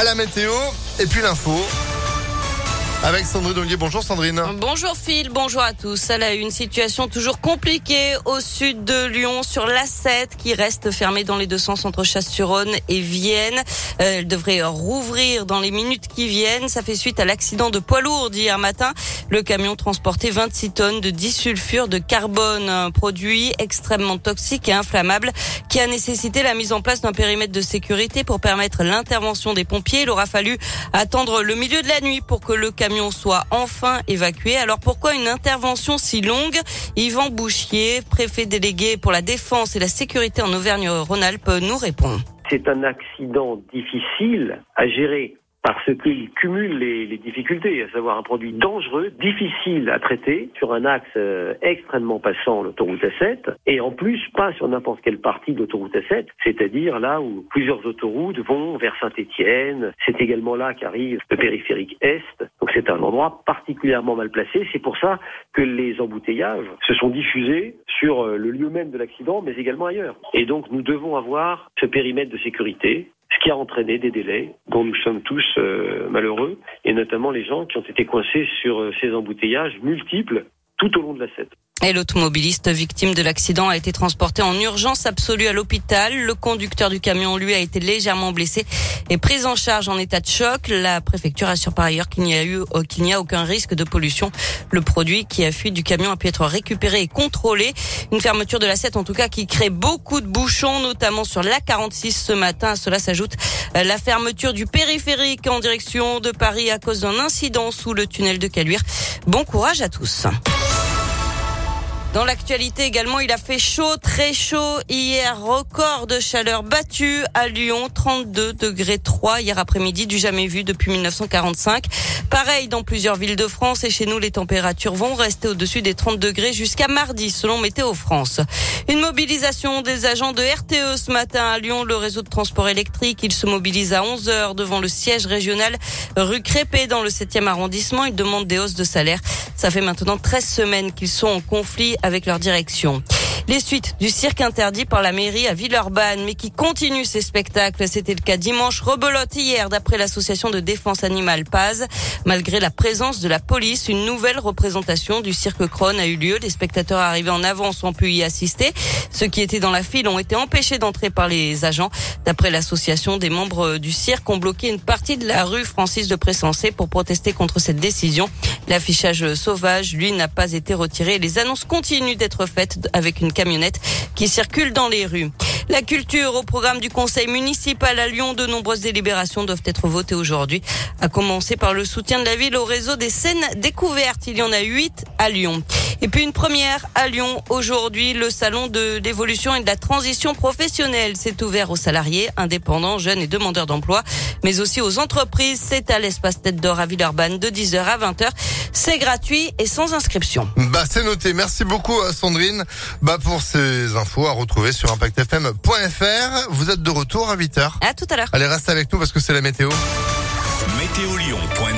à la météo et puis l'info. Avec Sandrine Ollier. Bonjour Sandrine. Bonjour Phil, bonjour à tous. Elle a une situation toujours compliquée au sud de Lyon sur l'A7 qui reste fermée dans les deux sens entre Chasse-sur-Rhône et Vienne. Euh, elle devrait rouvrir dans les minutes qui viennent. Ça fait suite à l'accident de poids lourd d'hier matin. Le camion transportait 26 tonnes de disulfure de carbone, un produit extrêmement toxique et inflammable qui a nécessité la mise en place d'un périmètre de sécurité pour permettre l'intervention des pompiers. Il aura fallu attendre le milieu de la nuit pour que le camion soit enfin évacué. Alors pourquoi une intervention si longue? Yvan Bouchier, préfet délégué pour la défense et la sécurité en Auvergne-Rhône-Alpes, nous répond. C'est un accident difficile à gérer parce qu'il cumule les, les, difficultés, à savoir un produit dangereux, difficile à traiter, sur un axe euh, extrêmement passant, l'autoroute A7, et en plus pas sur n'importe quelle partie de l'autoroute A7, c'est-à-dire là où plusieurs autoroutes vont vers Saint-Étienne. C'est également là qu'arrive le périphérique Est. Donc c'est un endroit particulièrement mal placé. C'est pour ça que les embouteillages se sont diffusés sur euh, le lieu même de l'accident, mais également ailleurs. Et donc nous devons avoir ce périmètre de sécurité qui a entraîné des délais dont nous sommes tous euh, malheureux, et notamment les gens qui ont été coincés sur euh, ces embouteillages multiples tout au long de la 7. Et l'automobiliste victime de l'accident a été transporté en urgence absolue à l'hôpital. Le conducteur du camion, lui, a été légèrement blessé et pris en charge en état de choc. La préfecture assure par ailleurs qu'il n'y a eu, euh, qu'il n'y a aucun risque de pollution. Le produit qui a fui du camion a pu être récupéré et contrôlé. Une fermeture de la 7, en tout cas, qui crée beaucoup de bouchons, notamment sur la 46 ce matin. À cela s'ajoute euh, la fermeture du périphérique en direction de Paris à cause d'un incident sous le tunnel de Caluire. Bon courage à tous. Dans l'actualité également, il a fait chaud, très chaud hier. Record de chaleur battu à Lyon, 32 degrés 3 hier après-midi, du jamais vu depuis 1945. Pareil dans plusieurs villes de France et chez nous, les températures vont rester au-dessus des 30 degrés jusqu'à mardi, selon Météo France. Une mobilisation des agents de RTE ce matin à Lyon, le réseau de transport électrique. Ils se mobilisent à 11 heures devant le siège régional rue Crépé dans le 7e arrondissement. Ils demandent des hausses de salaire. Ça fait maintenant 13 semaines qu'ils sont en conflit avec leur direction. Les suites du cirque interdit par la mairie à Villeurbanne, mais qui continue ses spectacles. C'était le cas dimanche. Rebelote hier, d'après l'association de défense animale Paz. Malgré la présence de la police, une nouvelle représentation du cirque Krone a eu lieu. Les spectateurs arrivés en avance ont pu y assister. Ceux qui étaient dans la file ont été empêchés d'entrer par les agents. D'après l'association, des membres du cirque ont bloqué une partie de la rue Francis de Pressensé pour protester contre cette décision. L'affichage sauvage, lui, n'a pas été retiré. Les annonces continuent d'être faites avec une camionnettes qui circulent dans les rues. La culture au programme du conseil municipal à Lyon. De nombreuses délibérations doivent être votées aujourd'hui, à commencer par le soutien de la ville au réseau des scènes découvertes. Il y en a huit à Lyon. Et puis une première à Lyon aujourd'hui, le salon de l'évolution et de la transition professionnelle s'est ouvert aux salariés, indépendants, jeunes et demandeurs d'emploi, mais aussi aux entreprises. C'est à l'espace Tête d'Or à Villeurbanne de 10h à 20h. C'est gratuit et sans inscription. Bah c'est noté. Merci beaucoup Sandrine. Bah pour ces infos à retrouver sur impactfm vous êtes de retour à 8h. À tout à l'heure. Allez, reste avec nous parce que c'est la météo. Météolion.net